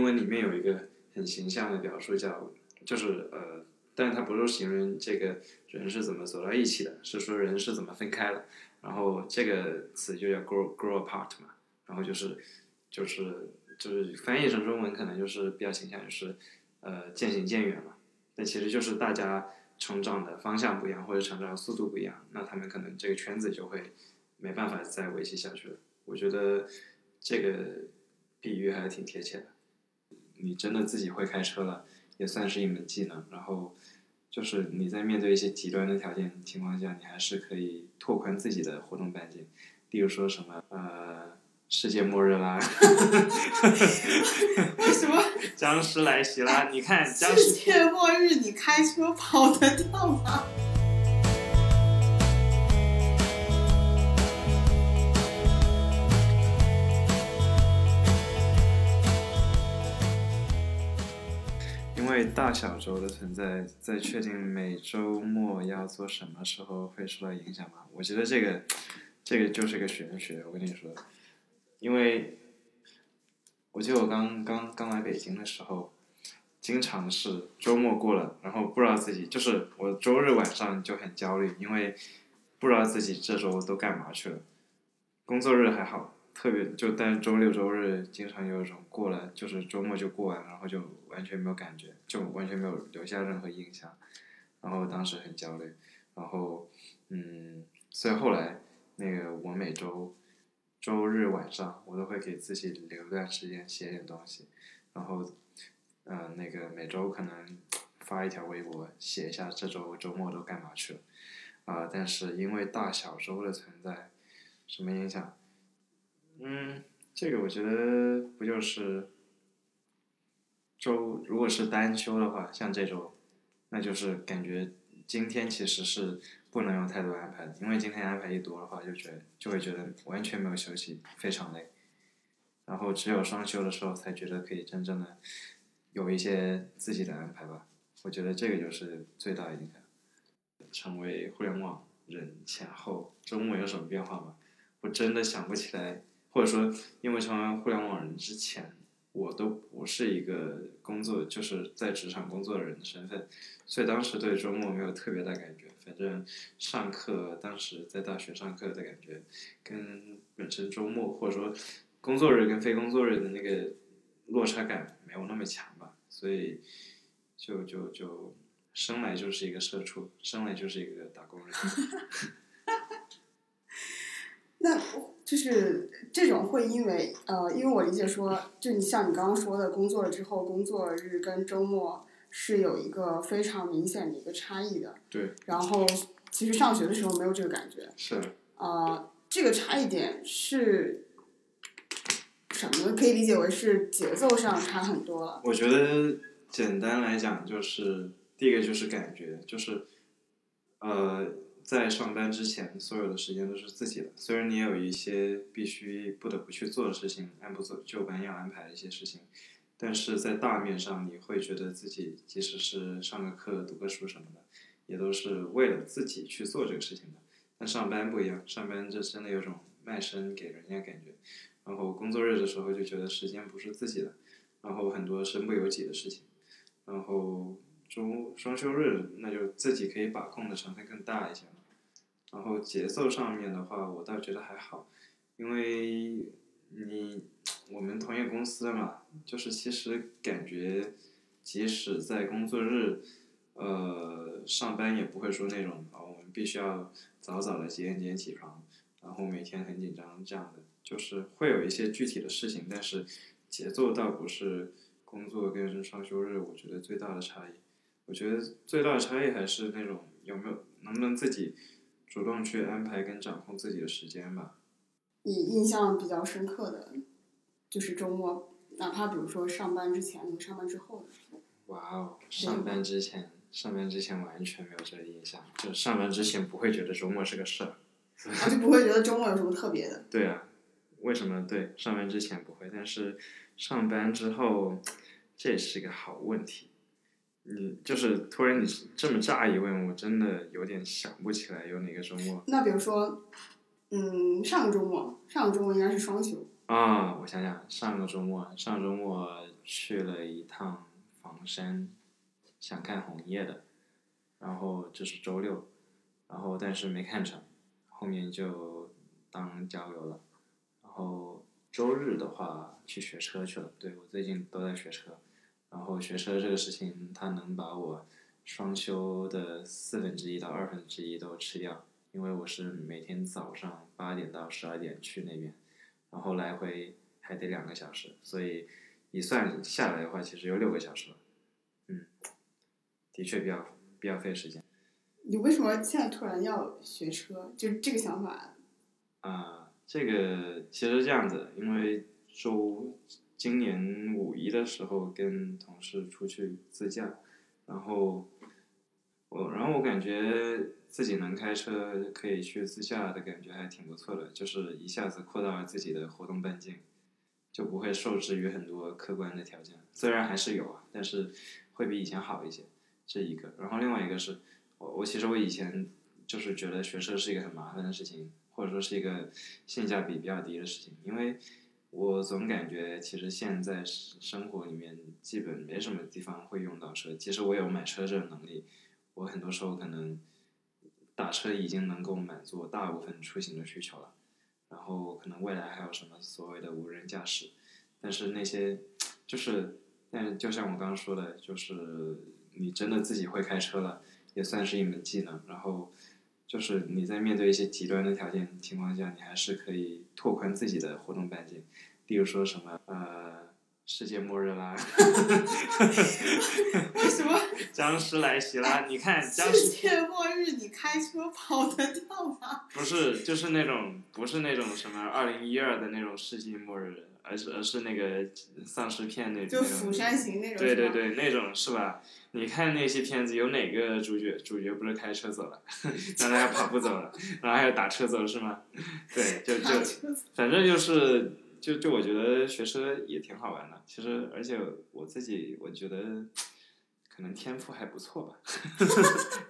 因为里面有一个很形象的表述叫，就是呃，但是它不是形容这个人是怎么走到一起的，是说人是怎么分开的。然后这个词就叫 grow grow apart 嘛，然后就是就是就是翻译成中文可能就是比较形象，就是呃渐行渐远嘛，但其实就是大家成长的方向不一样或者成长的速度不一样，那他们可能这个圈子就会没办法再维系下去了。我觉得这个比喻还是挺贴切的。你真的自己会开车了，也算是一门技能。然后就是你在面对一些极端的条件情况下，你还是可以拓宽自己的活动半径。例如说什么呃，世界末日啦，为什么 僵尸来袭啦？你看僵世，界末日你开车跑得掉吗？大小周的存在，在确定每周末要做什么时候会受到影响吗？我觉得这个，这个就是个玄学。我跟你说，因为我记得我刚刚刚来北京的时候，经常是周末过了，然后不知道自己就是我周日晚上就很焦虑，因为不知道自己这周都干嘛去了。工作日还好，特别就但是周六周日经常有一种过了，就是周末就过完，然后就完全没有感觉，就完全没有留下任何印象，然后当时很焦虑，然后嗯，所以后来那个我每周周日晚上我都会给自己留一段时间写点东西，然后嗯、那个每周可能发一条微博，写一下这周周末都干嘛去了，啊、但是因为大小周的存在，什么影响？嗯，这个我觉得不就是周如果是单休的话，像这周，那就是感觉今天其实是不能有太多安排的，因为今天安排一多的话，就觉得就会觉得完全没有休息，非常累。然后只有双休的时候，才觉得可以真正的有一些自己的安排吧。我觉得这个就是最大的影响。成为互联网人前后，周末有什么变化吗？我真的想不起来，或者说，因为成为互联网人之前，我都不是一个工作就是在职场工作的人的身份，所以当时对周末没有特别大感觉。反正上课，当时在大学上课的感觉，跟本身周末或者说工作日跟非工作日的那个落差感没有那么强吧，所以就就就生来就是一个社畜，生来就是一个打工人。那就是这种会因为呃，因为我理解说，就你像你刚刚说的，工作了之后，工作日跟周末是有一个非常明显的一个差异的。对，然后其实上学的时候没有这个感觉，是。呃，这个差异点是什么？可以理解为是节奏上差很多了。我觉得简单来讲，就是第一个就是感觉，就是呃，在上班之前，所有的时间都是自己的。虽然你也有一些必须不得不去做的事情，按部就班要安排的一些事情，但是在大面上，你会觉得自己即使是上个课、读个书什么的，也都是为了自己去做这个事情的。但上班不一样，上班这真的有种卖身给人家感觉。然后工作日的时候就觉得时间不是自己的，然后很多身不由己的事情，然后周双休日那就自己可以把控的成分更大一些。然后节奏上面的话，我倒觉得还好，因为你我们同一个公司嘛，就是其实感觉即使在工作日，呃，上班也不会说那种啊、我们必须要早早的几点几点起床，然后每天很紧张这样的。就是会有一些具体的事情，但是节奏倒不是工作跟双休日，我觉得最大的差异。我觉得最大的差异还是那种有没有能不能自己主动去安排跟掌控自己的时间吧。你印象比较深刻的，就是周末，哪怕比如说上班之前和上班之后的。哇哦！上班之前，上班之前完全没有这个印象，就上班之前不会觉得周末是个事儿。我就不会觉得周末有什么特别的。对啊，为什么对上班之前不会，但是上班之后，这也是一个好问题。你就是突然你这么乍一问，我真的有点想不起来有哪个周末那比如说，嗯，上个周末，上个周末应该是双休。啊。我想想，上个周末，上周末去了一趟房山，想看红叶的，然后这是周六，然后但是没看成，后面就当郊游了。然后周日的话去学车去了，对我最近都在学车，然后学车这个事情，它能把我双休的四分之一到二分之一都吃掉，因为我是每天早上八点到十二点去那边，然后来回还得两个小时，所以一算下来的话，其实有六个小时了，嗯，的确比较比较费时间。你为什么现在突然要学车？就这个想法，啊，这个其实这样子，因为周今年五一的时候跟同事出去自驾，然后我然后我感觉自己能开车可以去自驾的感觉还挺不错的，就是一下子扩大了自己的活动半径，就不会受制于很多客观的条件，虽然还是有啊，但是会比以前好一些，这一个。然后另外一个是我我其实我以前就是觉得学车是一个很麻烦的事情，或者说是一个性价比比较低的事情，因为我总感觉其实现在生活里面基本没什么地方会用到车。其实我有买车这个能力，我很多时候可能打车已经能够满足我大部分出行的需求了。然后可能未来还有什么所谓的无人驾驶，但是那些就是，但是就像我刚刚说的，就是你真的自己会开车了，也算是一门技能。然后就是你在面对一些极端的条件情况下，你还是可以拓宽自己的活动半径。例如说什么呃，世界末日啦，为什么 僵尸来袭啦，你看 僵世界末日你开车跑得掉吗？不是就是那种不是那种什么二零一二的那种世纪末日，而是而是那个丧尸片那种釜山行那种对对对，那种是吧？你看那些片子，有哪个主角主角不是开车走了，然后还跑步走了，然后还要打车走是吗？对，就就反正就是就就我觉得学车也挺好玩的，其实而且我自己我觉得可能天赋还不错吧，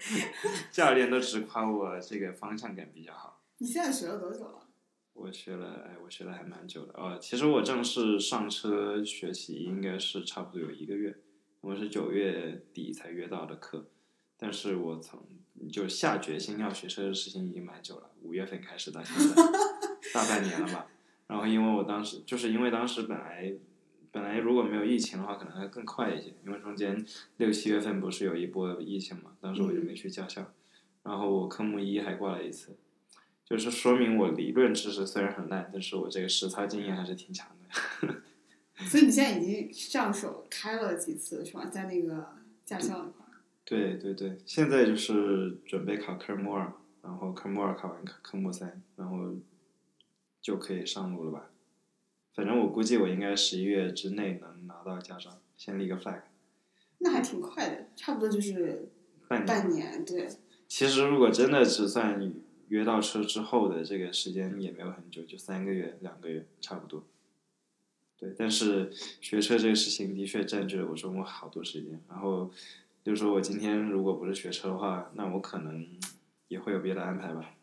教练都直夸我这个方向感比较好。你现在学了多久了？我学了，哎，我学了还蛮久的。呃，其实我正式上车学习应该是差不多有一个月，我是九月底才约到的课，但是我从就下决心要学车的事情已经蛮久了，五月份开始到现在，大半年了吧。然后因为我当时就是因为当时本来本来如果没有疫情的话，可能还更快一些，因为中间六七月份不是有一波疫情嘛，当时我就没去驾校，然后我科目一还挂了一次。就是说明我理论知识虽然很烂，但是我这个实操经验还是挺强的。所以你现在已经上手开了几次是吧？在那个驾校那块儿。对对对，现在就是准备考科目二，然后科目二考完科科目三，然后就可以上路了吧？反正我估计我应该十一月之内能拿到驾照，先立个 flag。那还挺快的，差不多就是半年。半年，对。其实如果真的只算约到车之后的这个时间也没有很久，就三个月、两个月差不多。对，但是学车这个事情的确占据了我周末好多时间。然后，比如说我今天如果不是学车的话，那我可能也会有别的安排吧，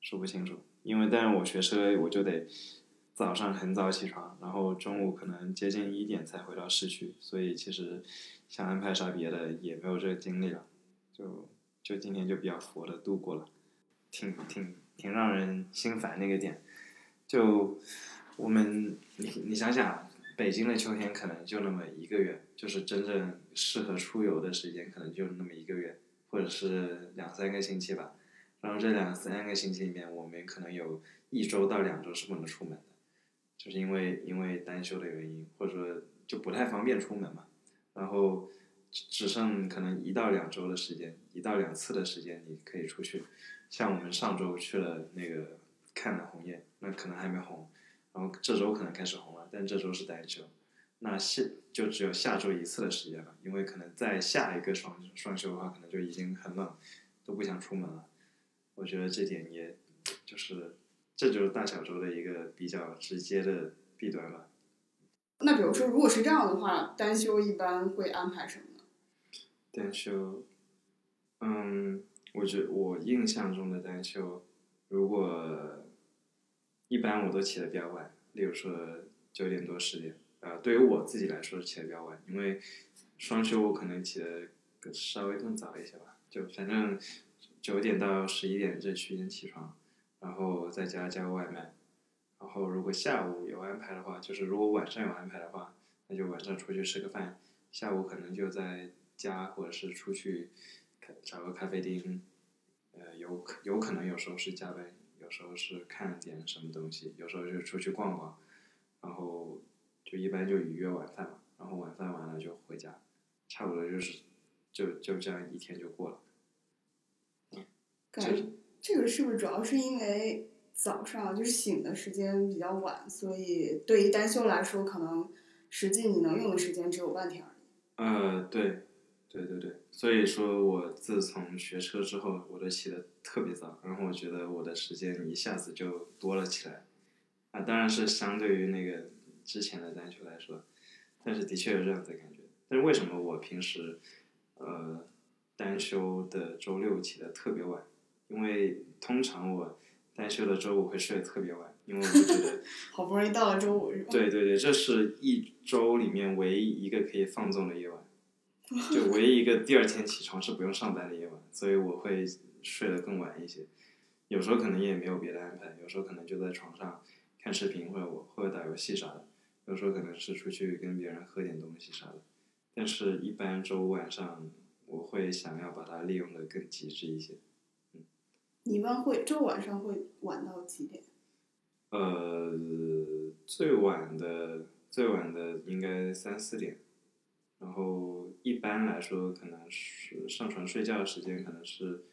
说不清楚。因为但是我学车，我就得早上很早起床，然后中午可能接近一点才回到市区，所以其实想安排啥别的也没有这个精力了，就就今天就比较佛的度过了。挺挺挺让人心烦那个点，就我们你你想想，北京的秋天可能就那么一个月，就是真正适合出游的时间可能就那么一个月，或者是两三个星期吧。然后这两三个星期里面，我们可能有一周到两周是不能出门的，就是因为因为单休的原因，或者说就不太方便出门嘛。然后只剩可能一到两周的时间，一到两次的时间你可以出去。像我们上周去了那个看了红叶，那可能还没红，然后这周可能开始红了，但这周是单休，那下就只有下周一次的时间了，因为可能在下一个双双休的话，可能就已经很冷，都不想出门了。我觉得这点也就是这就是大小周的一个比较直接的弊端吧。那比如说，如果是这样的话，单休一般会安排什么呢？单休，嗯，我觉我印象中的单休，如果一般我都起的比较晚，例如说九点多十点，呃，对于我自己来说起的比较晚，因为双休我可能起的稍微更早一些吧，就反正九点到十一点这区间起床，然后在家叫个外卖，然后如果下午有安排的话，就是如果晚上有安排的话，那就晚上出去吃个饭，下午可能就在家或者是出去找个咖啡厅，呃，有可有可能有时候是加班，有时候是看点什么东西，有时候就出去逛逛，然后就一般就预约晚饭嘛，然后晚饭完了就回家，差不多就是就就这样一天就过了。感觉这个是不是主要是因为早上就是醒的时间比较晚，所以对于单休来说，可能实际你能用的时间只有半天而已。呃，对，对对对，所以说我自从学车之后，我都起得特别早，然后我觉得我的时间一下子就多了起来，啊，当然是相对于那个之前的单休来说，但是的确有这样子的感觉。但是为什么我平时，呃，单休的周六起得特别晚？因为通常我单休的周五会睡得特别晚，因为我觉得。好不容易到了周五是吧？对对对，这是一周里面唯一一个可以放纵的夜晚，就唯一一个第二天起床是不用上班的夜晚，所以我会睡得更晚一些。有时候可能也没有别的安排，有时候可能就在床上看视频或者我或者打游戏啥的，有时候可能是出去跟别人喝点东西啥的。但是，一般周五晚上我会想要把它利用的更极致一些。嗯你一般会周五晚上会晚到几点？呃，最晚的最晚的应该三四点，然后一般来说可能是上床睡觉的时间可能是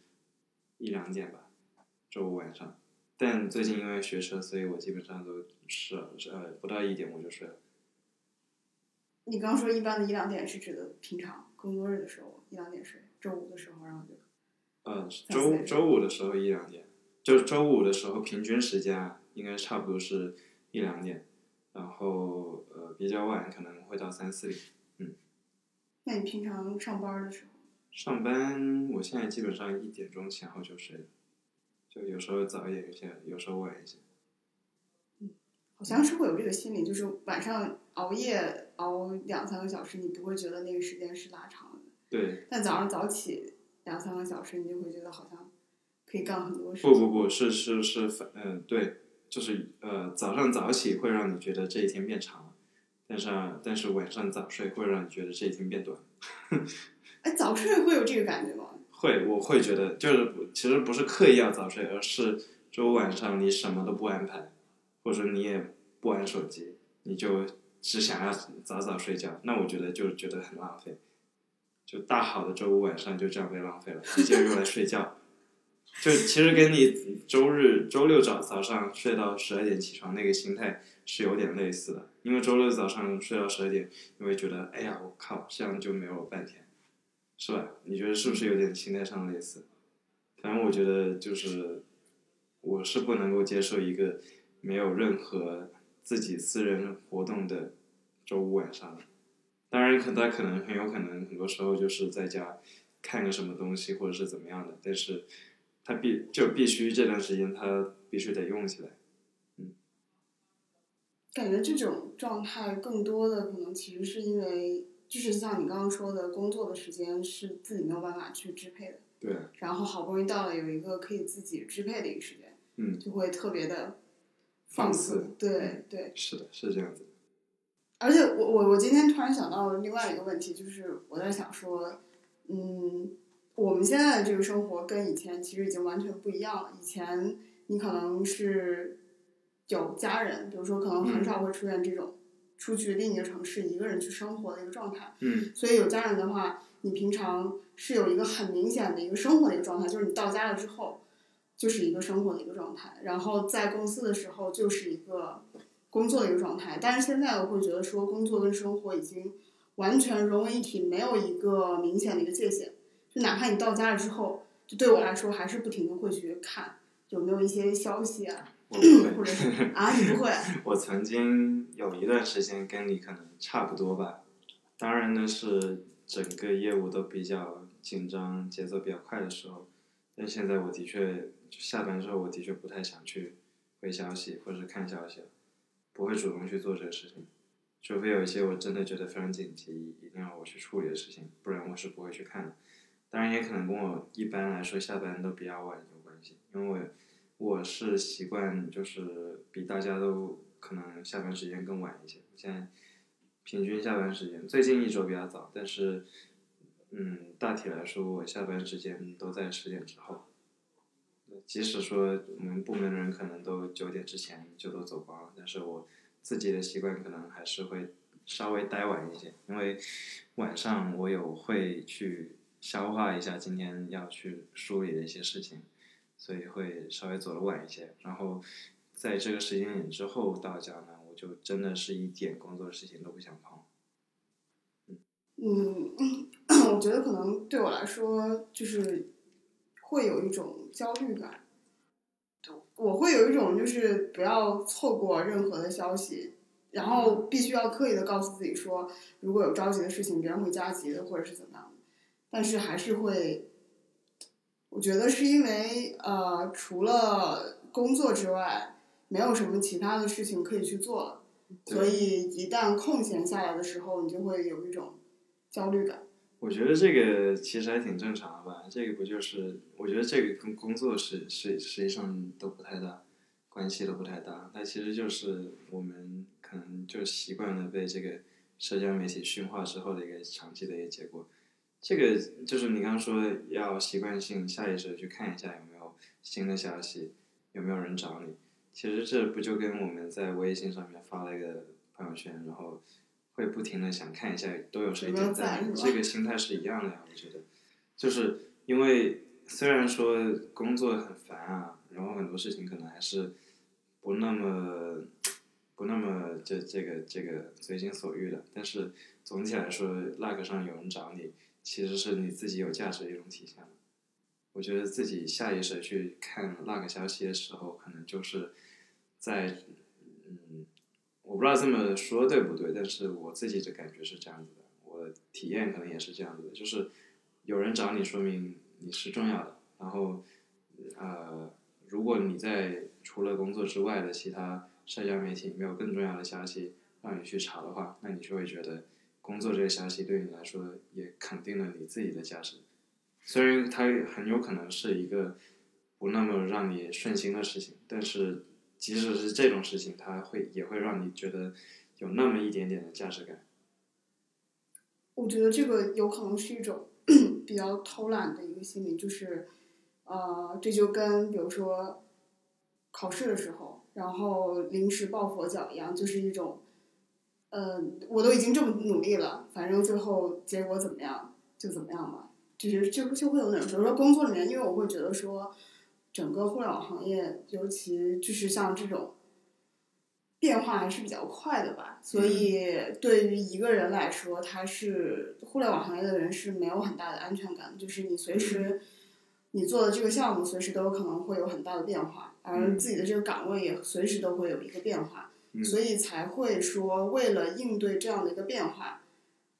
一两点吧，周五晚上。但最近因为学车，所以我基本上都是呃不到一点我就睡了。你刚说一般的一两点是指的平常工作日的时候一两点睡，周五的时候然后就。嗯，周周五的时候一两点，就是周五的时候平均时间啊，应该差不多是一两点，然后呃比较晚可能会到三四点。那你平常上班的时候？上班我现在基本上一点钟前后就睡了，就有时候早一点有些，有时候晚一些。好像是会有这个心理，就是晚上熬夜熬两三个小时，你不会觉得那个时间是拉长的。对，但早上早起两三个小时，你就会觉得好像可以干很多事不情。不不是是是反嗯对，就是呃早上早起会让你觉得这一天变长了，但是啊但是晚上早睡会让你觉得这一天变短。哎，早睡会有这个感觉吗？会，我会觉得就是不其实不是刻意要早睡，而是周五晚上你什么都不安排，或者你也不玩手机，你就只想要早早睡觉，那我觉得就觉得很浪费。就大好的周五晚上就这样被浪费了，直接用来睡觉。就其实跟你周日、周六早早上睡到十二点起床那个心态是有点类似的，因为周六早上睡到十二点，你会觉得哎呀我靠，这样就没有半天，是吧？你觉得是不是有点心态上类似？反正我觉得就是，我是不能够接受一个没有任何自己私人活动的周五晚上。当然，可他可能很有可能很多时候就是在家看个什么东西或者是怎么样的，但是他必就必须这段时间他必须得用起来。感觉这种状态更多的可能其实是因为，就是像你刚刚说的，工作的时间是自己没有办法去支配的，对，然后好不容易到了有一个可以自己支配的一个时间，嗯，就会特别的放肆肆。对对，是的，是这样子。而且我我我今天突然想到另外一个问题，就是我在想说，嗯，我们现在的这个生活跟以前其实已经完全不一样了。以前你可能是有家人，比如说可能很少会出现这种出去另一个城市一个人去生活的一个状态。嗯所以有家人的话，你平常是有一个很明显的一个生活的一个状态，就是你到家了之后，就是一个生活的一个状态，然后在公司的时候就是一个工作的一个状态。但是现在我会觉得说，工作跟生活已经完全融为一体，没有一个明显的一个界限。就哪怕你到家了之后，就对我来说，还是不停的会去看有没有一些消息啊，我不会。啊，你不会，我曾经有一段时间跟你可能差不多吧，当然呢是整个业务都比较紧张、节奏比较快的时候，但现在我的确下班之后，我的确不太想去回消息或者是看消息了，不会主动去做这个事情。除非有一些我真的觉得非常紧急，一定要我去处理的事情，不然我是不会去看的。当然也可能跟我一般来说下班都比较晚有关系，因为我我是习惯就是比大家都可能下班时间更晚一些。现在平均下班时间最近一周比较早，但是嗯，大体来说我下班时间都在十点之后。即使说我们部门的人可能都九点之前就都走光了，但是我自己的习惯可能还是会稍微待晚一些，因为晚上我有会去消化一下今天要去梳理的一些事情，所以会稍微走的晚一些。然后在这个时间点之后到家呢，我就真的是一点工作事情都不想碰。嗯，我觉得可能对我来说就是会有一种焦虑感，我会有一种就是不要错过任何的消息，然后必须要刻意的告诉自己说，如果有着急的事情，别人会加急的，或者是怎么样的，但是还是会，我觉得是因为呃，除了工作之外，没有什么其他的事情可以去做了，所以一旦空闲下来的时候，你就会有一种焦虑感。我觉得这个其实还挺正常的吧，这个不就是，我觉得这个跟工作是是实际上都不太大关系，都不太大。它其实就是我们可能就习惯了被这个社交媒体驯化之后的一个长期的一个结果。这个就是你刚刚说要习惯性下意识的去看一下有没有新的消息，有没有人找你。其实这不就跟我们在微信上面发了一个朋友圈，然后会不停的想看一下都有谁点赞这个心态是一样的呀。我觉得，就是因为虽然说工作很烦啊，然后很多事情可能还是不那么不那么这这个这个随心所欲的，但是总体来说，luck 上有人找你，其实是你自己有价值的一种体现。我觉得自己下意识去看那个消息的时候，可能就是在嗯，我不知道这么说对不对，但是我自己的感觉是这样子的，我体验可能也是这样子的，就是有人找你，说明你是重要的。然后，呃，如果你在除了工作之外的其他社交媒体没有更重要的消息让你去查的话，那你就会觉得工作这个消息对你来说也肯定了你自己的价值。虽然它很有可能是一个不那么让你顺心的事情，但是即使是这种事情，它会也会让你觉得有那么一点点的价值感。我觉得这个有可能是一种 比较偷懒的一个心理，就是，呃，这就跟比如说考试的时候，然后临时抱佛脚一样，就是一种，呃，我都已经这么努力了，反正最后结果怎么样就怎么样吧，就是就就会有那种，比如说工作里面，因为我会觉得说，整个互联网行业，尤其就是像这种。变化还是比较快的吧，所以对于一个人来说，他是互联网行业的人是没有很大的安全感，就是你随时你做的这个项目随时都有可能会有很大的变化，而自己的这个岗位也随时都会有一个变化，嗯所以才会说为了应对这样的一个变化，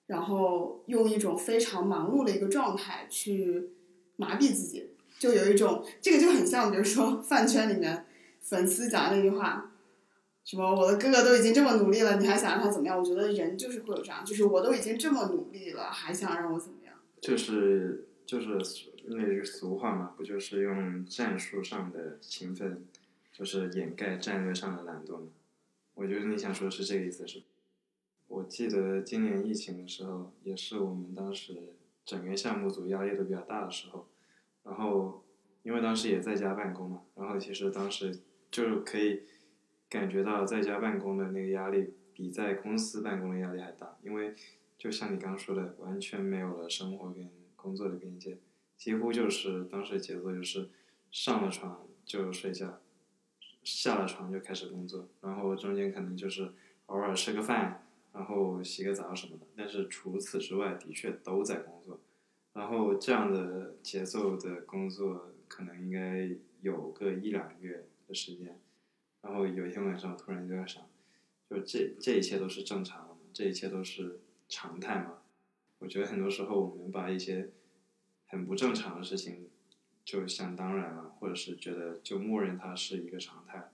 然后用一种非常忙碌的一个状态去麻痹自己，就有一种这个就很像，比如说饭圈里面粉丝讲的那句话。什么？我的哥哥都已经这么努力了，你还想让他怎么样？我觉得人就是会有这样，就是我都已经这么努力了，还想让我怎么样？就是就是那句俗话嘛，不就是用战术上的勤奋，就是掩盖战略上的懒惰吗？我觉得你想说的是这个意思是？我记得今年疫情的时候，也是我们当时整个项目组压力都比较大的时候，然后因为当时也在家办公嘛，然后其实当时就可以感觉到在家办公的那个压力比在公司办公的压力还大，因为就像你刚刚说的，完全没有了生活跟工作的边界，几乎就是当时节奏就是上了床就睡觉，下了床就开始工作，然后中间可能就是偶尔吃个饭，然后洗个澡什么的，但是除此之外，的确都在工作。然后这样的节奏的工作，可能应该有个一两个月的时间。然后有一天晚上突然就在想，就这这一切都是正常的？这一切都是常态吗？我觉得很多时候我们把一些很不正常的事情就想当然了，或者是觉得就默认它是一个常态。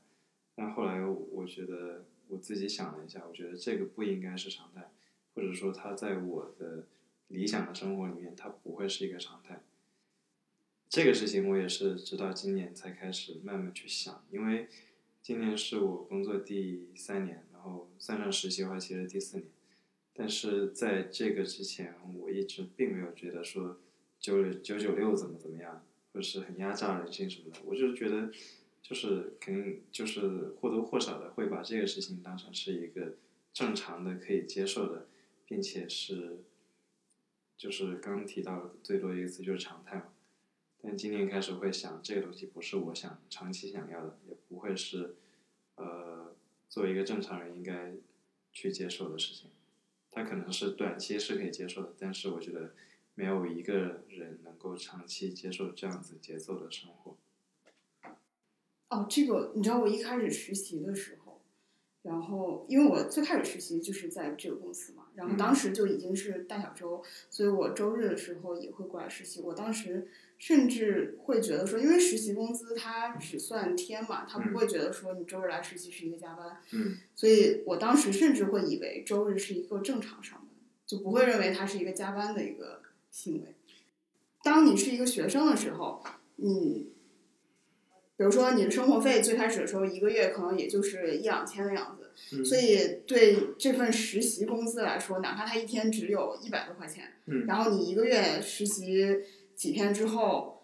但后来我觉得，我自己想了一下，我觉得这个不应该是常态，或者说它在我的理想的生活里面，它不会是一个常态。这个事情我也是直到今年才开始慢慢去想，因为今年是我工作第三年，然后算上实习的话，其实第四年。但是在这个之前，我一直并没有觉得说九九九六怎么怎么样，或者是很压榨人性什么的。我就觉得，就是肯定就是或多或少的会把这个事情当成是一个正常的、可以接受的，并且是就是刚提到最多一个词就是常态嘛。但今年开始会想，这个东西不是我想长期想要的，也不会是呃作为一个正常人应该去接受的事情。它可能是短期是可以接受的，但是我觉得没有一个人能够长期接受这样子节奏的生活。哦，这个你知道，我一开始实习的时候，然后因为我最开始实习就是在这个公司嘛，然后当时就已经是大小周，所以我周日的时候也会过来实习。我当时甚至会觉得说，因为实习工资它只算天嘛，他不会觉得说你周日来实习是一个加班，嗯所以我当时甚至会以为周日是一个正常上班，就不会认为它是一个加班的一个行为。当你是一个学生的时候，你比如说你的生活费最开始的时候一个月可能也就是一两千的样子，嗯所以对这份实习工资来说，哪怕他一天只有一百多块钱，嗯然后你一个月实习几天之后，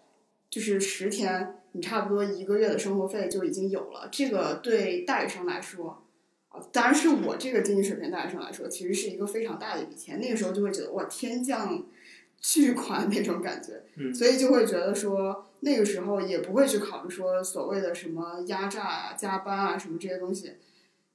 就是十天，你差不多一个月的生活费就已经有了。这个对大学生来说，啊，当然是我这个经济水平大学生来说，其实是一个非常大的一笔钱。那个时候就会觉得哇，天降巨款那种感觉，嗯所以就会觉得说，那个时候也不会去考虑说所谓的什么压榨啊、加班啊什么这些东西。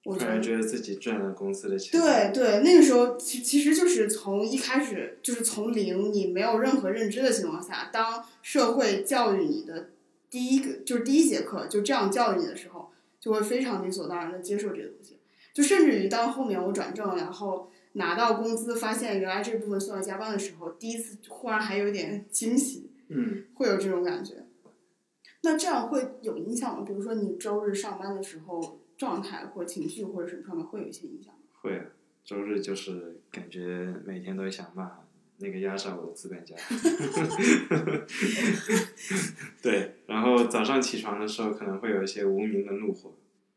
我觉得觉得自己赚了公司的钱。对对，那个时候其其实就是从一开始就是从零，你没有任何认知的情况下，当社会教育你的第一个就是第一节课就这样教育你的时候，就会非常理所当然的接受这个东西，就甚至于当后面我转正，然后拿到工资，发现原来这部分算到加班的时候，第一次忽然还有点惊喜，嗯，会有这种感觉。那这样会有影响吗？比如说你周日上班的时候，状态或情绪或者什么上面会有一些影响吗？会啊，周日就是感觉每天都想骂那个压榨我的资本家。对，然后早上起床的时候可能会有一些无名的怒火。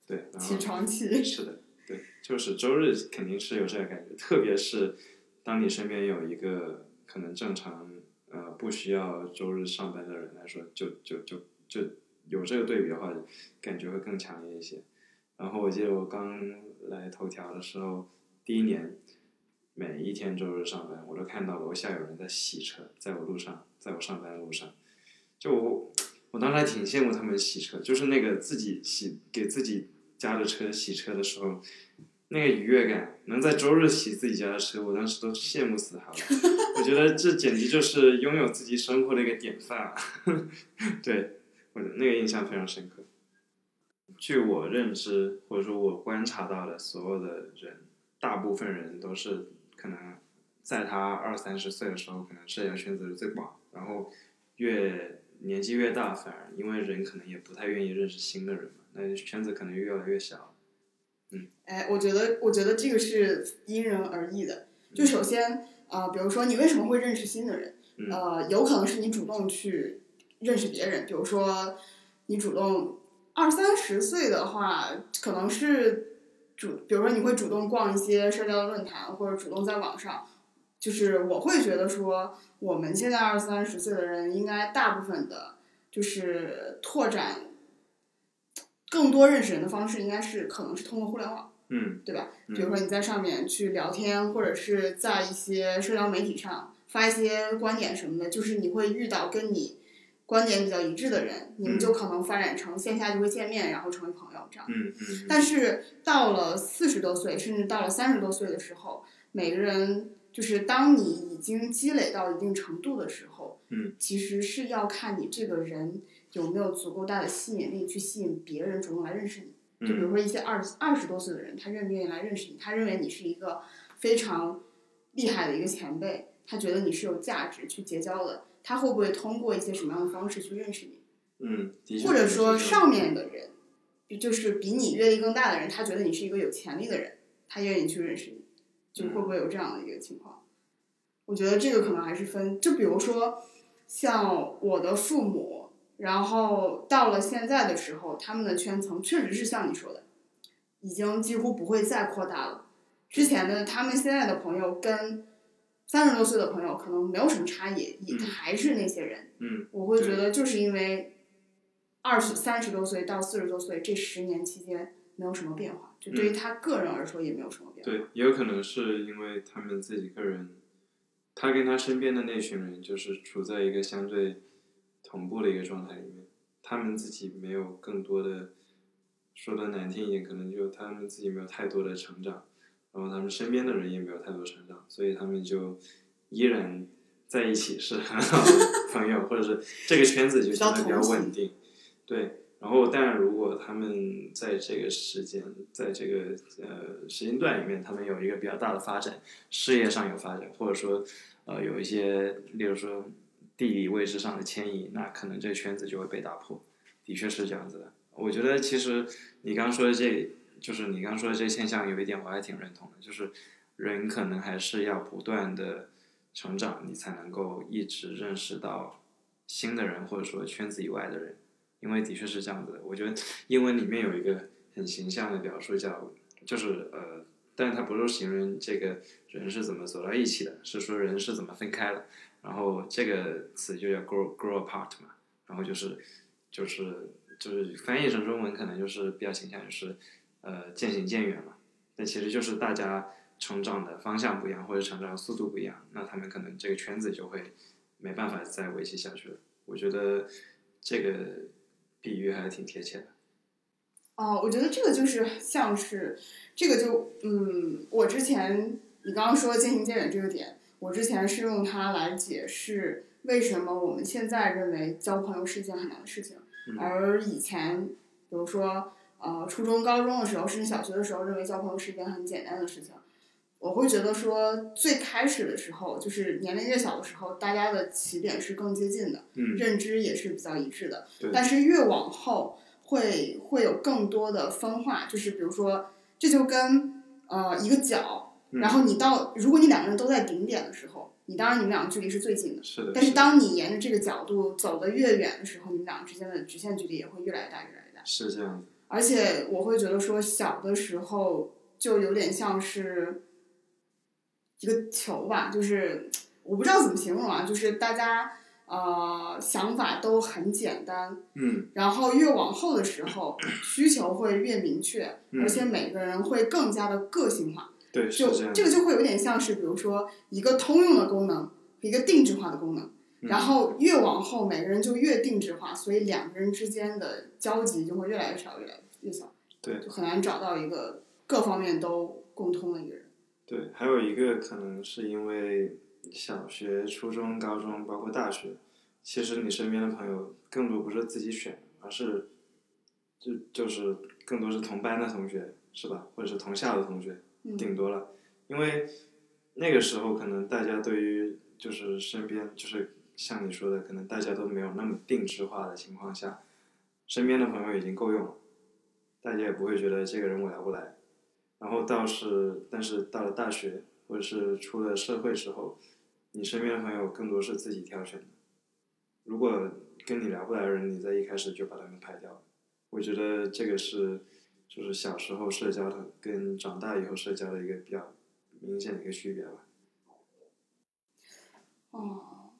对，然后起床气。是的，对，就是周日肯定是有这个感觉，特别是当你身边有一个可能正常呃不需要周日上班的人来说，就就就就有这个对比的话，感觉会更强烈一些。然后我记得我刚来头条的时候，第一年每一天周日上班，我都看到楼下有人在洗车，在我路上，在我上班的路上，就我我当时还挺羡慕他们洗车，就是那个自己洗给自己家的车洗车的时候，那个愉悦感，能在周日洗自己家的车，我当时都羡慕死他了。我觉得这简直就是拥有自己生活的一个典范啊！对，我的那个印象非常深刻。据我认知或者说我观察到的所有的人，大部分人都是可能在他二三十岁的时候，可能社交圈子是最广，然后越年纪越大，反而因为人可能也不太愿意认识新的人嘛，那圈子可能越来越小。嗯哎，我觉得，我觉得这个是因人而异的。就首先，呃，比如说你为什么会认识新的人？嗯呃，有可能是你主动去认识别人，比如说你主动二三十岁的话，可能是主，比如说你会主动逛一些社交论坛，或者主动在网上。就是我会觉得说，我们现在二三十岁的人，应该大部分的，就是拓展更多认识人的方式，应该是可能是通过互联网。嗯对吧？嗯比如说你在上面去聊天，或者是在一些社交媒体上发一些观点什么的，就是你会遇到跟你观点比较一致的人，你们就可能发展成线下就会见面，然后成为朋友这样。嗯嗯但是到了四十多岁，甚至到了三十多岁的时候，每个人就是当你已经积累到一定程度的时候，嗯，其实是要看你这个人有没有足够大的吸引力去吸引别人主动来认识你。就比如嗯说一些二二十多岁的人，他愿不愿意来认识你？他认为你是一个非常厉害的一个前辈，他觉得你是有价值去结交的。他会不会通过一些什么样的方式去认识你？嗯，或者说上面的人，就是比你阅历更大的人，他觉得你是一个有潜力的人，他愿意去认识你，就会不会有这样的一个情况？我觉得这个可能还是分，就比如说像我的父母，然后到了现在的时候，他们的圈层确实是像你说的，已经几乎不会再扩大了。之前的他们现在的朋友跟三十多岁的朋友可能没有什么差异，也嗯还是那些人。嗯，我会觉得就是因为二十三十多岁到四十多岁这十年期间没有什么变化，就对于他个人而说也没有什么变化。对，也有可能是因为他们自己个人，他跟他身边的那群人就是处在一个相对同步的一个状态里面，他们自己没有更多的，说的难听一点，可能就他们自己没有太多的成长，然后他们身边的人也没有太多成长，所以他们就依然在一起是很好的朋友，或者是这个圈子就相对比较稳定，对。然后，但，如果他们在这个时间，在这个呃时间段里面，他们有一个比较大的发展，事业上有发展，或者说呃有一些，例如说地理位置上的迁移，那可能这圈子就会被打破。的确是这样子的。我觉得其实你刚刚说的这，就是你刚刚说的这现象，有一点我还挺认同的，就是人可能还是要不断的成长，你才能够一直认识到新的人，或者说圈子以外的人。因为的确是这样子的，我觉得英文里面有一个很形象的表述叫，就是呃，但是它不是形容这个人是怎么走到一起的，是说人是怎么分开的。然后这个词就叫 grow grow apart 嘛，然后就是就是就是翻译成中文可能就是比较倾向于是呃渐行渐远嘛，但其实就是大家成长的方向不一样，或者成长速度不一样，那他们可能这个圈子就会没办法再维系下去了。我觉得这个比喻还是挺贴切的。哦，我觉得这个就是像是这个就嗯，我之前你刚刚说渐行渐远这个点，我之前是用它来解释为什么我们现在认为交朋友是一件很难的事情，嗯而以前比如说呃初中、高中的时候，甚至小学的时候，认为交朋友是一件很简单的事情。我会觉得说，最开始的时候，就是年龄越小的时候，大家的起点是更接近的，嗯，认知也是比较一致的。但是越往后会会有更多的分化，就是比如说，这就跟呃一个角，嗯然后你到如果你两个人都在顶点的时候，你当然你们俩距离是最近的，是的。但是当你沿着这个角度走得越远的时候，你们俩之间的直线距离也会越来越大，越来越大。是这样子，而且我会觉得说，小的时候就有点像是一个球吧，就是我不知道怎么形容啊，就是大家呃想法都很简单，嗯然后越往后的时候，需求会越明确，嗯而且每个人会更加的个性化。对，是就这个就会有点像是，比如说一个通用的功能一个定制化的功能，嗯然后越往后每个人就越定制化，所以两个人之间的交集就会越来越少，越来越少，对就很难找到一个各方面都共通的一个人。对，还有一个可能是因为小学、初中、高中，包括大学，其实你身边的朋友更多不是自己选，而是就就是更多是同班的同学，是吧？或者是同校的同学，嗯顶多了。因为那个时候可能大家对于就是身边就是像你说的，可能大家都没有那么定制化的情况下，身边的朋友已经够用了，大家也不会觉得这个人我来不来。然后倒是，但是到了大学或者是出了社会之后，你身边的朋友更多是自己挑选的。如果跟你聊不来的人，你在一开始就把他们排掉了，我觉得这个是就是小时候社交的跟长大以后社交的一个比较明显的一个区别吧。哦，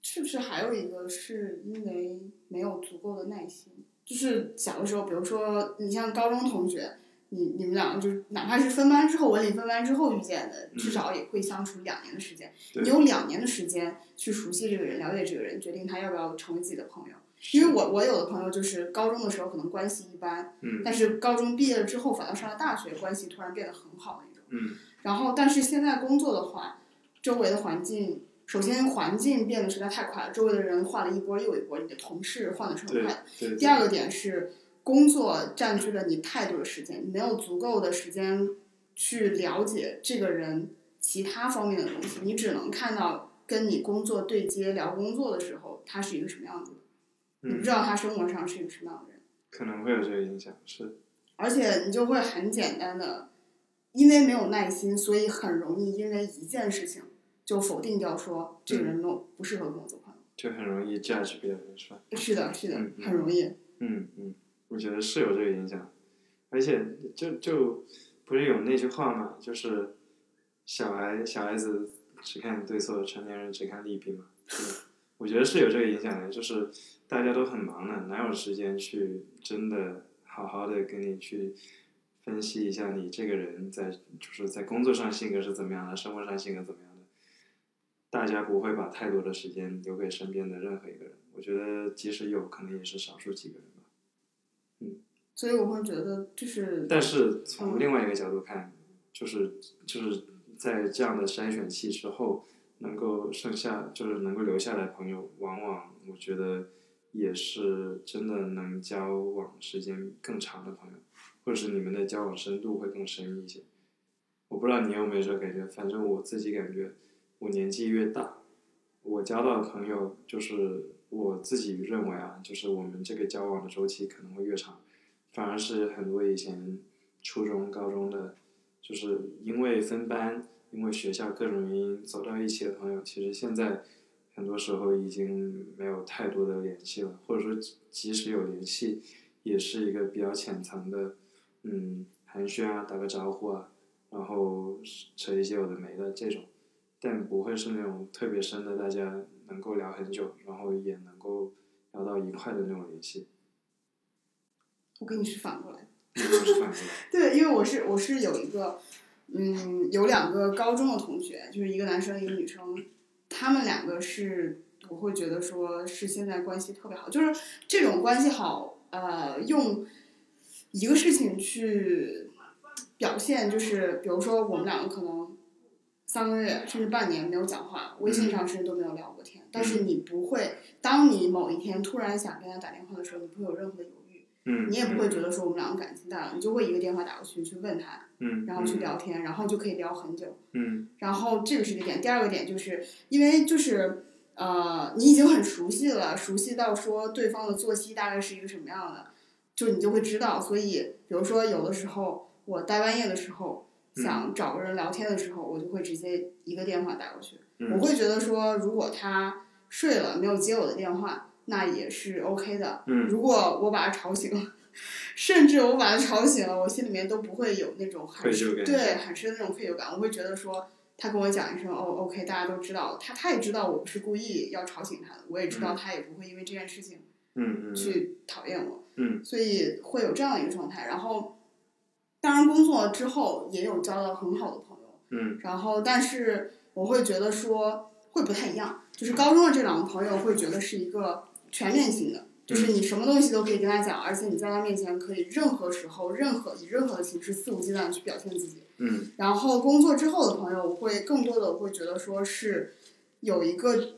是不是还有一个是因为没有足够的耐心？就是小的时候，比如说你像高中同学，你你们两个就是哪怕是分班之后，文理分班之后遇见的，至少也会相处两年的时间。对你有两年的时间去熟悉这个人，了解这个人，决定他要不要成为自己的朋友。因为我我有的朋友就是高中的时候可能关系一般，嗯。但是高中毕业了之后，反倒上了大学，关系突然变得很好那种。嗯。然后，但是现在工作的话，周围的环境，首先环境变得实在太快了，周围的人换了一波又一波，你的同事换的是很快的。第二个点是，工作占据了你太多的时间，你没有足够的时间去了解这个人其他方面的东西，你只能看到跟你工作对接聊工作的时候，他是一个什么样子的，你不嗯知道他生活上是一个什么样的人。可能会有这个影响，是。而且你就会很简单的，因为没有耐心，所以很容易因为一件事情就否定掉说这个人没有不适合跟我做朋友。就很容易 judge 别人，是吧？是的，是的很容易。嗯嗯，我觉得是有这个影响，而且就就不是有那句话嘛，就是小孩小孩子只看对错，成年人只看利弊嘛。是的，我觉得是有这个影响的，就是大家都很忙的，哪有时间去真的好好的跟你去分析一下你这个人在就是在工作上性格是怎么样的，生活上性格怎么样的。大家不会把太多的时间留给身边的任何一个人，我觉得即使有，可能也是少数几个人吧。嗯所以我会觉得就是但是从另外一个角度看，就是就是在这样的筛选期之后，能够剩下就是能够留下来朋友，往往我觉得也是真的能交往时间更长的朋友，或者是你们的交往深度会更深一些。我不知道你有没有这感觉，反正我自己感觉，我年纪越大，我交到的朋友就是我自己认为啊，就是我们这个交往的周期可能会越长。反而是很多以前初中、高中的，就是因为分班、因为学校各种原因走到一起的朋友，其实现在很多时候已经没有太多的联系了，或者说即即使有联系，也是一个比较浅层的，嗯，寒暄啊，打个招呼啊，然后扯一些有的没的这种，但不会是那种特别深的，大家能够聊很久，然后也能够聊到一块的那种联系。我跟你是反过来的。你是反过来。对，因为我是我是有一个，嗯，有两个高中的同学，就是一个男生一个女生，他们两个是我会觉得说是现在关系特别好，就是这种关系好，呃，用一个事情去表现，就是比如说我们两个可能三个月甚至半年没有讲话，微信上甚至都没有聊过天，但是你不会，当你某一天突然想跟他打电话的时候，你不会有任何的犹豫。嗯，你也不会觉得说我们两个感情淡了，你就会一个电话打过去去问他，嗯，然后去聊天，然后就可以聊很久。嗯然后这个是一个点，第二个点就是因为就是呃，你已经很熟悉了，熟悉到说对方的作息大概是一个什么样的，就你就会知道。所以比如说有的时候我大半夜的时候想找个人聊天的时候，我就会直接一个电话打过去。嗯，我会觉得说，如果他睡了没有接我的电话，那也是 OK 的。嗯。如果我把他吵醒了，甚至我把他吵醒了，我心里面都不会有那种很愧疚感对很深的那种愧疚感。我会觉得说，他跟我讲一声哦，OK，大家都知道，他他也知道我不是故意要吵醒他的，我也知道嗯。他也不会因为这件事情嗯嗯去讨厌我，嗯。所以会有这样的一个状态。然后，当然工作之后也有交到很好的朋友，嗯。然后，但是我会觉得说会不太一样，就是高中的这两个朋友会觉得是一个全面性的，就是你什么东西都可以跟他讲，而且你在他面前可以任何时候、任何以任何的形式肆无忌惮地去表现自己。嗯然后工作之后的朋友，我会更多的我会觉得说是有一个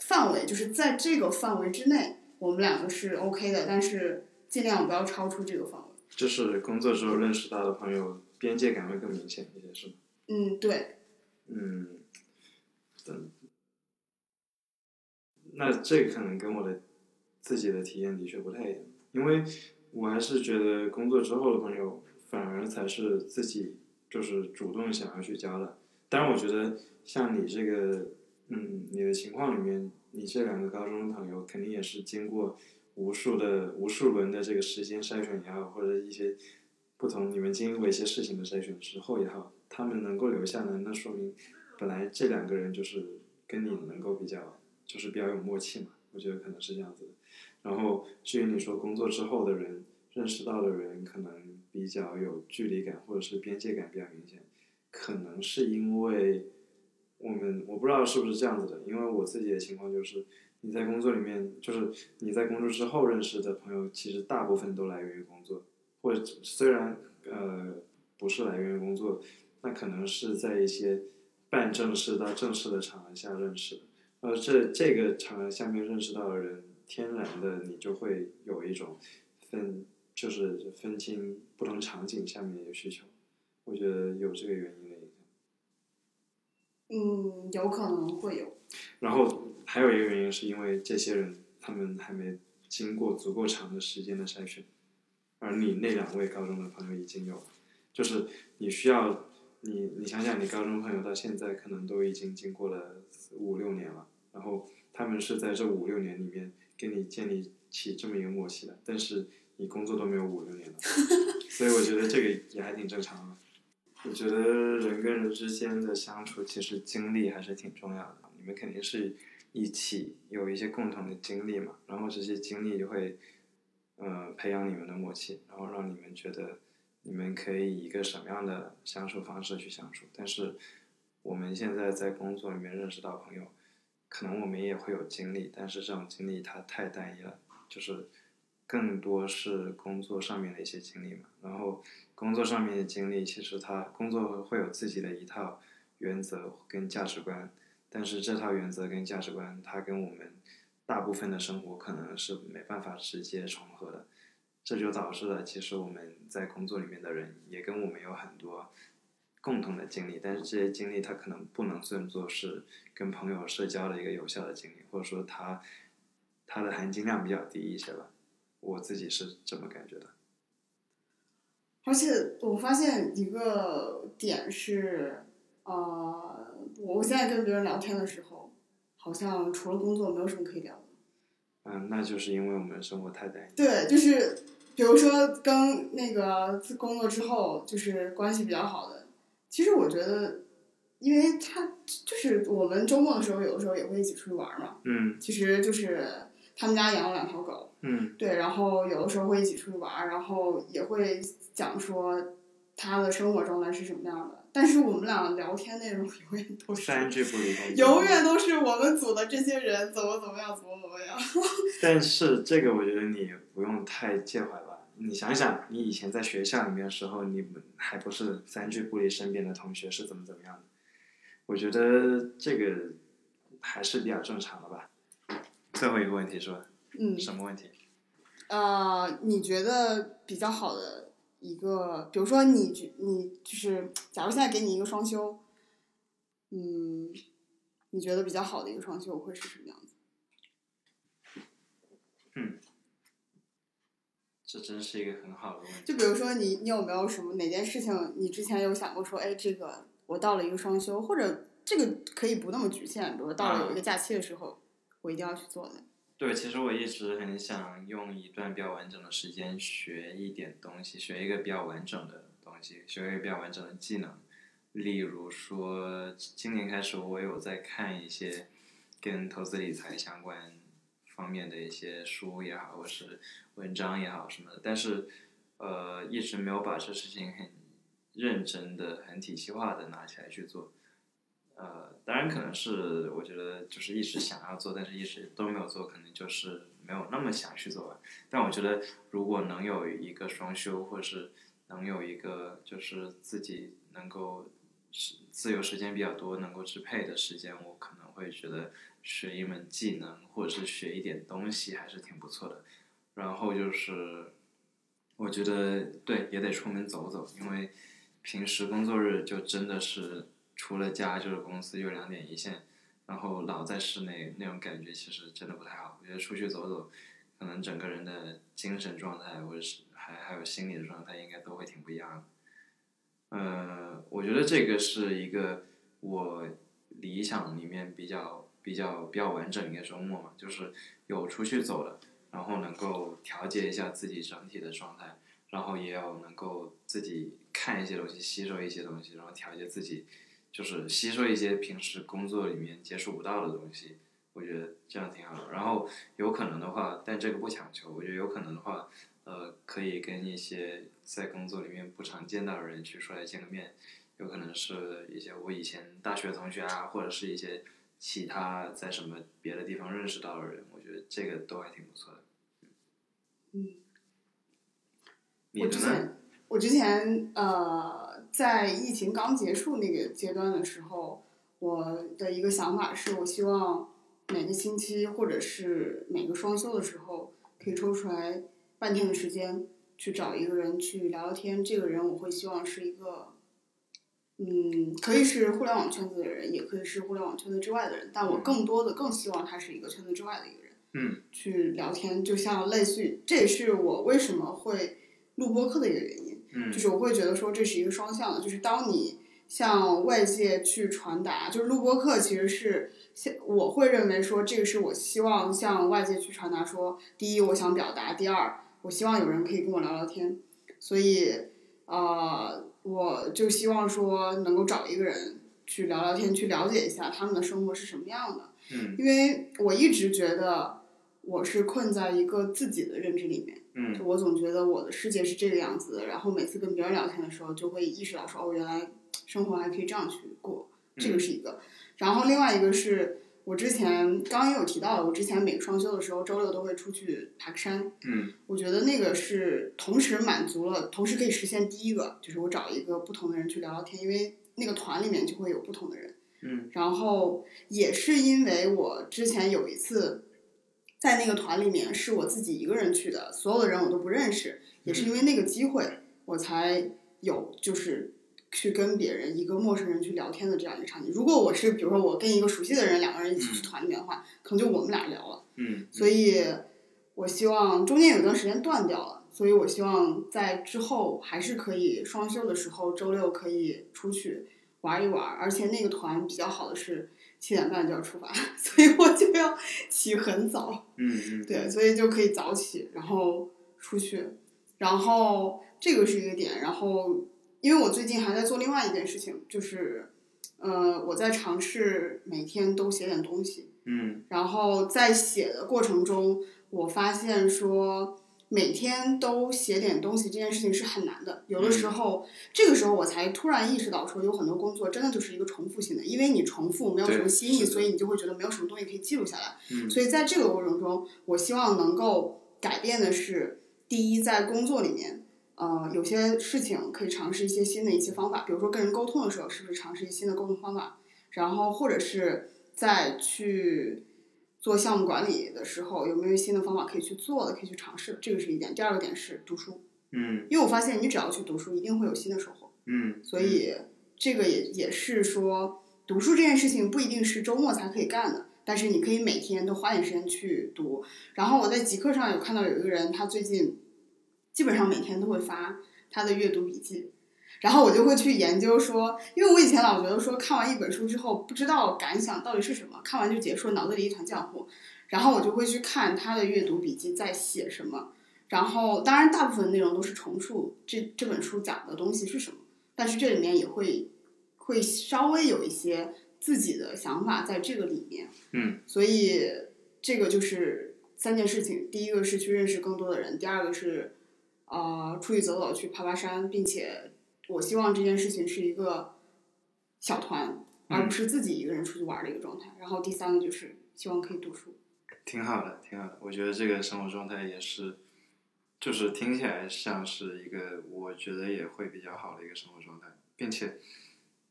范围，就是在这个范围之内，我们两个是 OK 的，但是尽量不要超出这个范围。就是工作之后认识到的朋友，边界感会更明显一些，是吗？嗯，对，嗯，等，那这可能跟我的自己的体验的确不太一样，因为我还是觉得工作之后的朋友反而才是自己就是主动想要去交的。当然，我觉得像你这个，嗯，你的情况里面，你这两个高中朋友肯定也是经过无数的无数轮的这个时间筛选也好，或者一些不同你们经历过一些事情的筛选之后也好，他们能够留下来，那说明本来这两个人就是跟你能够比较就是比较有默契嘛，我觉得可能是这样子的。然后至于你说工作之后的人认识到的人可能比较有距离感，或者是边界感比较明显，可能是因为我们我不知道是不是这样子的，因为我自己的情况就是你在工作里面，就是你在工作之后认识的朋友，其实大部分都来源于工作，或者虽然呃不是来源于工作，那可能是在一些半正式到正式的场合下认识的。呃，这这个场合下面认识到的人，天然的你就会有一种分，就是分清不同场景下面的需求。我觉得有这个原因的影响。嗯，有可能会有。然后还有一个原因是因为这些人他们还没经过足够长的时间的筛选，而你那两位高中的朋友已经有，就是你需要你你想想，你高中朋友到现在可能都已经经过了五六年了，然后他们是在这五六年里面跟你建立起这么一个默契的，但是你工作都没有五六年了，所以我觉得这个也还挺正常的。我觉得人跟人之间的相处，其实经历还是挺重要的。你们肯定是一起有一些共同的经历嘛，然后这些经历就会，呃，培养你们的默契，然后让你们觉得你们可以以一个什么样的相处方式去相处。但是我们现在在工作里面认识到朋友，可能我们也会有经历，但是这种经历它太单一了，就是更多是工作上面的一些经历嘛，然后。工作上面的经历，其实他工作会有自己的一套原则跟价值观，但是这套原则跟价值观，它跟我们大部分的生活可能是没办法直接重合的，这就导致了其实我们在工作里面的人也跟我们有很多共同的经历，但是这些经历它可能不能算作是跟朋友社交的一个有效的经历，或者说它它的含金量比较低一些吧，我自己是这么感觉的。而且我发现一个点是，呃，我现在跟别人聊天的时候，好像除了工作没有什么可以聊的。嗯，那就是因为我们生活太单一。对，就是比如说跟那个工作之后就是关系比较好的，其实我觉得，因为他就是我们周末的时候，有的时候也会一起出去玩嘛。嗯。其实就是他们家养了两条狗。嗯。对，然后有的时候会一起出去玩，然后也会。讲说他的生活状态是什么样的，但是我们俩聊天内容永远都是三句不离 永远都是我们组的这些人怎么怎么样，怎么怎么样。但是这个我觉得你不用太介怀吧？你想想，你以前在学校里面的时候，你们还不是三句不离身边的同学是怎么怎么样的？我觉得这个还是比较正常的吧。最后一个问题是吧？嗯。什么问题？呃，你觉得比较好的？一个，比如说你，你就是，假如现在给你一个双休，嗯，你觉得比较好的一个双休会是什么样子？这真是一个很好的问题。就比如说你，你有没有什么哪件事情，你之前有想过说，哎，这个我到了一个双休，或者这个可以不那么局限，比如到了有一个假期的时候，我一定要去做的。对，其实我一直很想用一段比较完整的时间学一点东西，学一个比较完整的东西，学一个比较完整的技能。例如说，今年开始我有在看一些跟投资理财相关方面的一些书也好，或是文章也好什么的，但是呃，一直没有把这事情很认真的、很体系化的拿起来去做。呃，当然可能是我觉得就是一直想要做，但是一直都没有做，可能就是没有那么想去做吧。但我觉得如果能有一个双休，或者是能有一个就是自己能够是自由时间比较多、能够支配的时间，我可能会觉得学一门技能或者是学一点东西还是挺不错的。然后就是我觉得对，也得出门走走，因为平时工作日就真的是。除了家就是公司，就两点一线，然后老在室内那种感觉其实真的不太好。我觉得出去走走，可能整个人的精神状态或者是还还有心理的状态应该都会挺不一样的。呃，我觉得这个是一个我理想里面比较比较比较完整一个周末嘛，就是有出去走了，然后能够调节一下自己整体的状态，然后也有能够自己看一些东西，吸收一些东西，然后调节自己。就是吸收一些平时工作里面接触不到的东西，我觉得这样挺好的。然后有可能的话，但这个不强求。我觉得有可能的话，呃，可以跟一些在工作里面不常见到的人去出来见个面，有可能是一些我以前大学同学啊，或者是一些其他在什么别的地方认识到的人，我觉得这个都还挺不错的。嗯。我之前，我之前呃。在疫情刚结束那个阶段的时候，我的一个想法是我希望每个星期或者是每个双休的时候，可以抽出来半天的时间去找一个人去聊聊天。这个人我会希望是一个，嗯，可以是互联网圈子的人，也可以是互联网圈子之外的人，但我更多的更希望他是一个圈子之外的一个人。嗯。去聊天，就像类似于，这也是我为什么会。录播课的一个原因。嗯就是我会觉得说这是一个双向的，就是当你向外界去传达，就是录播课其实是，现我会认为说这个是我希望向外界去传达说，第一我想表达，第二我希望有人可以跟我聊聊天，所以呃我就希望说能够找一个人去聊聊天，去了解一下他们的生活是什么样的，嗯因为我一直觉得我是困在一个自己的认知里面。嗯就我总觉得我的世界是这个样子的，然后每次跟别人聊天的时候，就会意识到说，哦，原来生活还可以这样去过，这个是一个。然后另外一个是我之前刚刚也有提到的，我之前每个双休的时候，周六都会出去爬个山。嗯我觉得那个是同时满足了，同时可以实现第一个，就是我找一个不同的人去聊聊天，因为那个团里面就会有不同的人。嗯然后也是因为我之前有一次在那个团里面是我自己一个人去的，所有的人我都不认识，也是因为那个机会我才有就是去跟别人一个陌生人去聊天的这样一个场景。如果我是比如说我跟一个熟悉的人两个人一起去团里面的话，可能就我们俩聊了。嗯，所以我希望中间有一段时间断掉了，所以我希望在之后还是可以双休的时候，周六可以出去玩一玩，而且那个团比较好的是七点半就要出发，所以我就要起很早，嗯嗯，对，所以就可以早起，然后出去，然后这个是一个点，然后因为我最近还在做另外一件事情，就是呃我在尝试每天都写点东西。嗯然后在写的过程中，我发现说每天都写点东西这件事情是很难的。有的时候，这个时候我才突然意识到，说有很多工作真的就是一个重复性的，因为你重复没有什么新意，所以你就会觉得没有什么东西可以记录下来。嗯所以在这个过程中，我希望能够改变的是，第一，在工作里面，呃，有些事情可以尝试一些新的一些方法，比如说跟人沟通的时候，是不是尝试一些新的沟通方法，然后或者是再去做项目管理的时候，有没有新的方法可以去做的，可以去尝试的，这个是一点。第二个点是读书，嗯因为我发现你只要去读书，一定会有新的收获。嗯，所以这个也也是说，读书这件事情不一定是周末才可以干的，但是你可以每天都花点时间去读。然后我在极客上有看到有一个人，他最近基本上每天都会发他的阅读笔记，然后我就会去研究说，因为我以前老觉得说看完一本书之后不知道感想到底是什么，看完就结束，脑子里一团浆糊，然后我就会去看他的阅读笔记在写什么。然后，当然，大部分内容都是重述这这本书讲的东西是什么。但是这里面也会会稍微有一些自己的想法在这个里面，嗯，所以这个就是三件事情，第一个是去认识更多的人，第二个是呃出去走走，去爬爬山，并且我希望这件事情是一个小团，而不是自己一个人出去玩的一个状态，然后第三个就是希望可以读书，挺好的，挺好的。我觉得这个生活状态也是，就是听起来像是一个我觉得也会比较好的一个生活状态，并且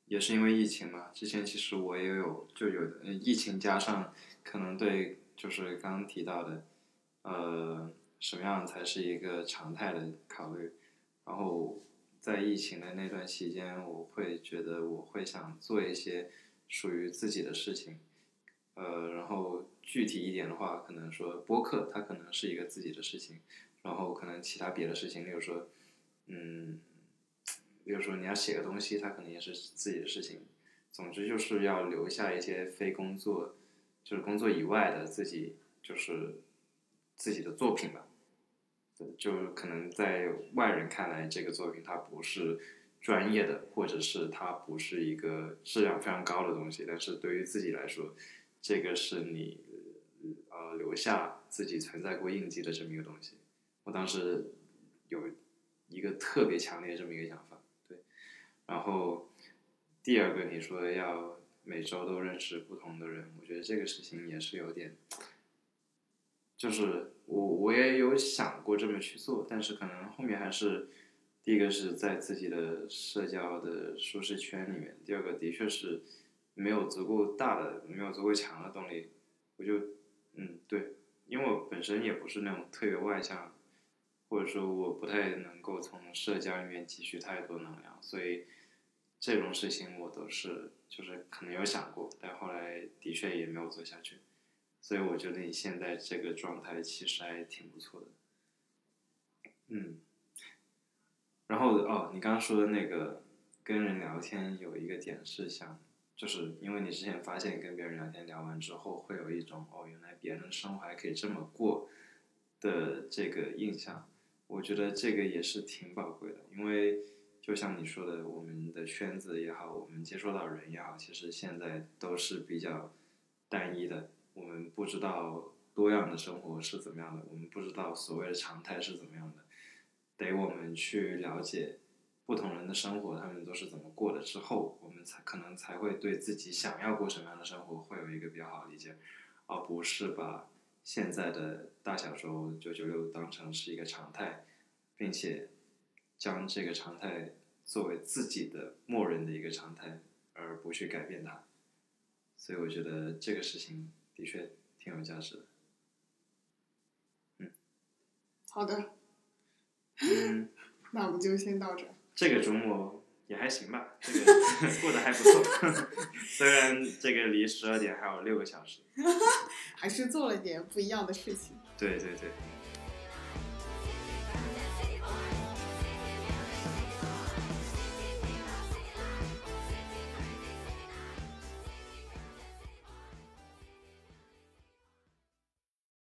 也是因为疫情嘛。之前其实我也有就有的呃疫情加上可能对就是刚刚提到的，呃，什么样才是一个常态的考虑，然后在疫情的那段期间，我会觉得我会想做一些属于自己的事情。呃，然后具体一点的话，可能说播客它可能是一个自己的事情，然后可能其他别的事情，例如说，嗯，比如说你要写个东西，它可能也是自己的事情。总之就是要留下一些非工作，就是工作以外的自己，就是自己的作品吧。对就可能在外人看来，这个作品它不是专业的，或者是它不是一个质量非常高的东西，但是对于自己来说，这个是你呃留下自己存在过印记的这么一个东西。我当时有一个特别强烈这么一个想法，对。然后第二个你说要每周都认识不同的人，我觉得这个事情也是有点，就是我我也有想过这么去做，但是可能后面还是第一个是在自己的社交的舒适圈里面，第二个的确是没有足够大的、没有足够强的动力，我就嗯对，因为我本身也不是那种特别外向，或者说我不太能够从社交里面汲取太多能量，所以这种事情我都是就是可能有想过，但后来的确也没有做下去。所以我觉得你现在这个状态其实还挺不错的。嗯，然后哦，你刚刚说的那个跟人聊天有一个点是想，就是因为你之前发现跟别人聊天聊完之后会有一种哦，原来别人生活还可以这么过的这个印象，我觉得这个也是挺宝贵的，因为就像你说的，我们的圈子也好，我们接触到人也好，其实现在都是比较单一的，我们不知道多样的生活是怎么样的，我们不知道所谓的常态是怎么样的。得我们去了解不同人的生活，他们都是怎么过的之后，我们才可能才会对自己想要过什么样的生活会有一个比较好理解，而不是把现在的大小周九九六当成是一个常态，并且将这个常态作为自己的默认的一个常态，而不去改变它。所以我觉得这个事情的确挺有价值的。嗯好的，嗯，那我们就先到这。这个周末也还行吧，这个 过得还不错。虽然这个离十二点还有六个小时。还是做了点不一样的事情。对对对。